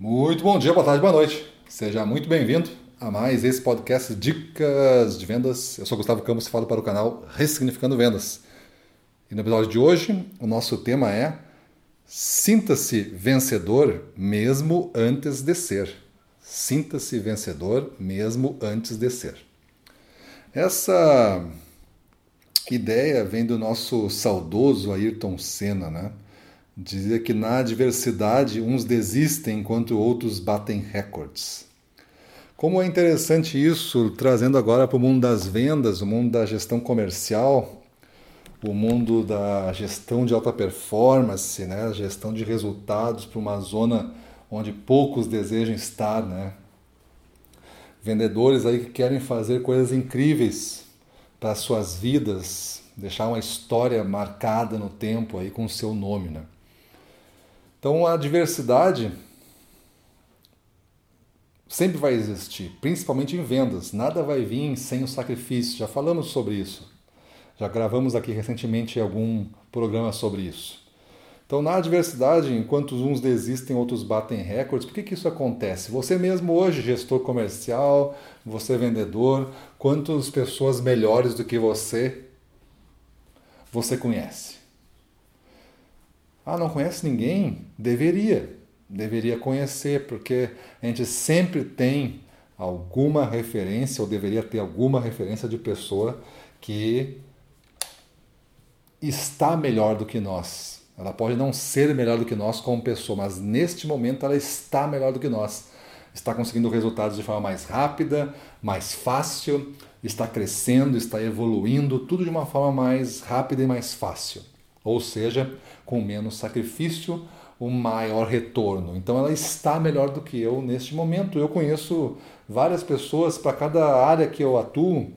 Muito bom dia, boa tarde, boa noite. Seja muito bem-vindo a mais esse podcast Dicas de Vendas. Eu sou Gustavo Campos e falo para o canal Ressignificando Vendas. E no episódio de hoje, o nosso tema é Sinta-se vencedor mesmo antes de ser. Sinta-se vencedor mesmo antes de ser. Essa ideia vem do nosso saudoso Ayrton Senna, né? Dizia que na adversidade uns desistem enquanto outros batem recordes. Como é interessante isso, trazendo agora para o mundo das vendas, o mundo da gestão comercial, o mundo da gestão de alta performance, né? gestão de resultados para uma zona onde poucos desejam estar. Né? Vendedores aí que querem fazer coisas incríveis para suas vidas, deixar uma história marcada no tempo aí com o seu nome. Né? Então a diversidade sempre vai existir, principalmente em vendas. Nada vai vir sem o sacrifício. Já falamos sobre isso. Já gravamos aqui recentemente algum programa sobre isso. Então, na adversidade, enquanto uns desistem, outros batem recordes, por que, que isso acontece? Você mesmo hoje, gestor comercial, você vendedor, quantas pessoas melhores do que você você conhece? Ah, não conhece ninguém? Deveria. Deveria conhecer, porque a gente sempre tem alguma referência, ou deveria ter alguma referência de pessoa que está melhor do que nós. Ela pode não ser melhor do que nós como pessoa, mas neste momento ela está melhor do que nós. Está conseguindo resultados de forma mais rápida, mais fácil, está crescendo, está evoluindo, tudo de uma forma mais rápida e mais fácil ou seja, com menos sacrifício, um maior retorno. Então ela está melhor do que eu neste momento. Eu conheço várias pessoas para cada área que eu atuo,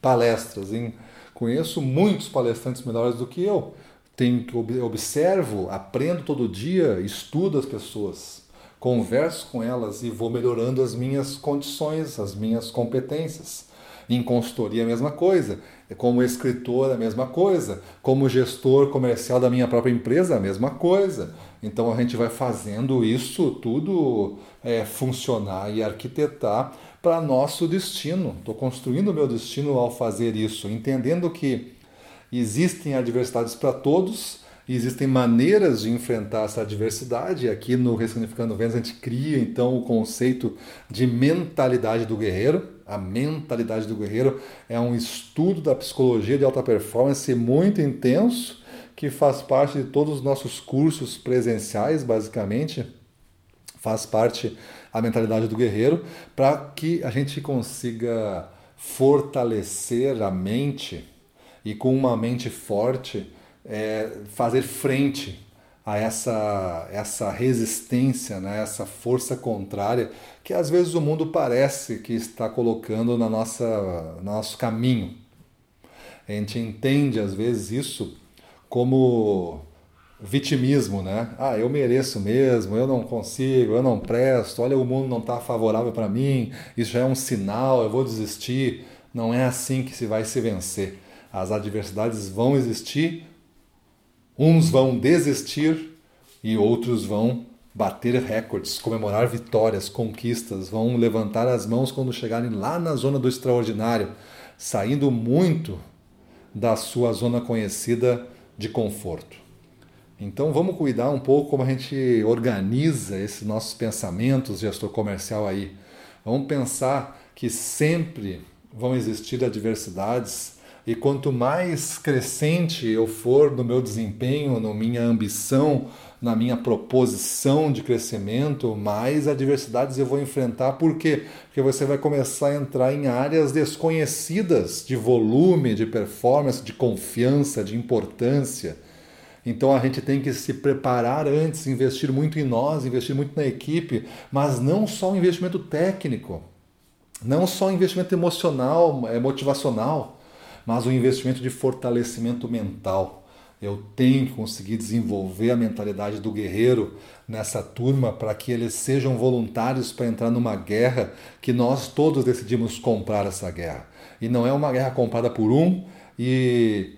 palestras, hein? conheço muitos palestrantes melhores do que eu. Tenho, observo, aprendo todo dia, estudo as pessoas, converso com elas e vou melhorando as minhas condições, as minhas competências. Em consultoria, a mesma coisa. Como escritor, a mesma coisa. Como gestor comercial da minha própria empresa, a mesma coisa. Então a gente vai fazendo isso tudo é, funcionar e arquitetar para nosso destino. Estou construindo o meu destino ao fazer isso, entendendo que existem adversidades para todos existem maneiras de enfrentar essa adversidade. Aqui no Ressignificando Vendas a gente cria então o conceito de mentalidade do guerreiro. A mentalidade do guerreiro é um estudo da psicologia de alta performance muito intenso que faz parte de todos os nossos cursos presenciais, basicamente. Faz parte a mentalidade do guerreiro para que a gente consiga fortalecer a mente e com uma mente forte é, fazer frente a essa, essa resistência, né, essa força contrária que às vezes o mundo parece que está colocando na nossa, no nosso caminho. A gente entende às vezes isso como vitimismo, né? Ah, eu mereço mesmo, eu não consigo, eu não presto, olha, o mundo não está favorável para mim, isso já é um sinal, eu vou desistir. Não é assim que se vai se vencer. As adversidades vão existir, Uns vão desistir e outros vão bater recordes, comemorar vitórias, conquistas, vão levantar as mãos quando chegarem lá na zona do extraordinário, saindo muito da sua zona conhecida de conforto. Então vamos cuidar um pouco como a gente organiza esses nossos pensamentos, gestor comercial aí. Vamos pensar que sempre vão existir adversidades e quanto mais crescente eu for no meu desempenho, na minha ambição, na minha proposição de crescimento, mais adversidades eu vou enfrentar. Por quê? Porque você vai começar a entrar em áreas desconhecidas de volume, de performance, de confiança, de importância. Então a gente tem que se preparar antes, investir muito em nós, investir muito na equipe, mas não só investimento técnico, não só investimento emocional, é, motivacional mas o investimento de fortalecimento mental. Eu tenho que conseguir desenvolver a mentalidade do guerreiro nessa turma para que eles sejam voluntários para entrar numa guerra que nós todos decidimos comprar essa guerra. E não é uma guerra comprada por um e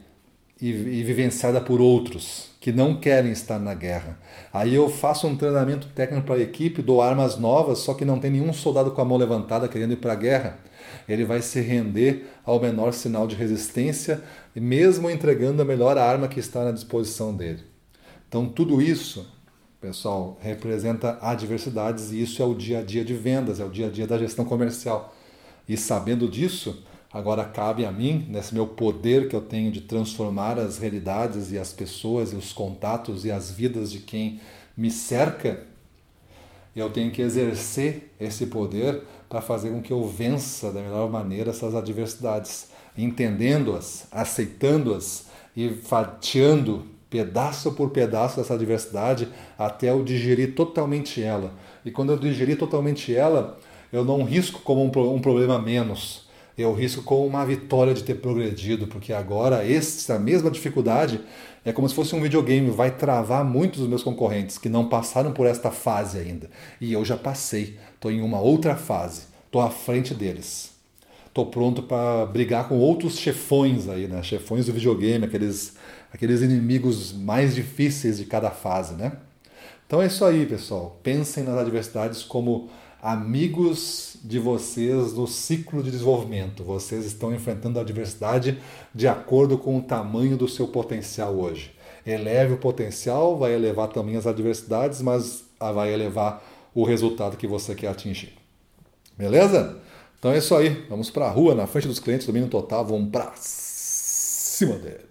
e, e vivenciada por outros que não querem estar na guerra. Aí eu faço um treinamento técnico para a equipe, dou armas novas, só que não tem nenhum soldado com a mão levantada querendo ir para a guerra. Ele vai se render ao menor sinal de resistência, mesmo entregando a melhor arma que está na disposição dele. Então, tudo isso, pessoal, representa adversidades e isso é o dia a dia de vendas, é o dia a dia da gestão comercial. E sabendo disso, Agora cabe a mim, nesse meu poder que eu tenho de transformar as realidades e as pessoas e os contatos e as vidas de quem me cerca, eu tenho que exercer esse poder para fazer com que eu vença da melhor maneira essas adversidades, entendendo-as, aceitando-as e fatiando pedaço por pedaço dessa adversidade até eu digerir totalmente ela. E quando eu digerir totalmente ela, eu não risco como um, um problema menos eu risco com uma vitória de ter progredido, porque agora essa mesma dificuldade é como se fosse um videogame, vai travar muitos dos meus concorrentes que não passaram por esta fase ainda. E eu já passei, estou em uma outra fase, estou à frente deles. Estou pronto para brigar com outros chefões aí, né? Chefões do videogame, aqueles, aqueles inimigos mais difíceis de cada fase, né? Então é isso aí, pessoal. Pensem nas adversidades como amigos de vocês no ciclo de desenvolvimento. Vocês estão enfrentando a adversidade de acordo com o tamanho do seu potencial hoje. Eleve o potencial, vai elevar também as adversidades, mas vai elevar o resultado que você quer atingir. Beleza? Então é isso aí. Vamos para a rua, na frente dos clientes, domínio total, vamos para cima deles.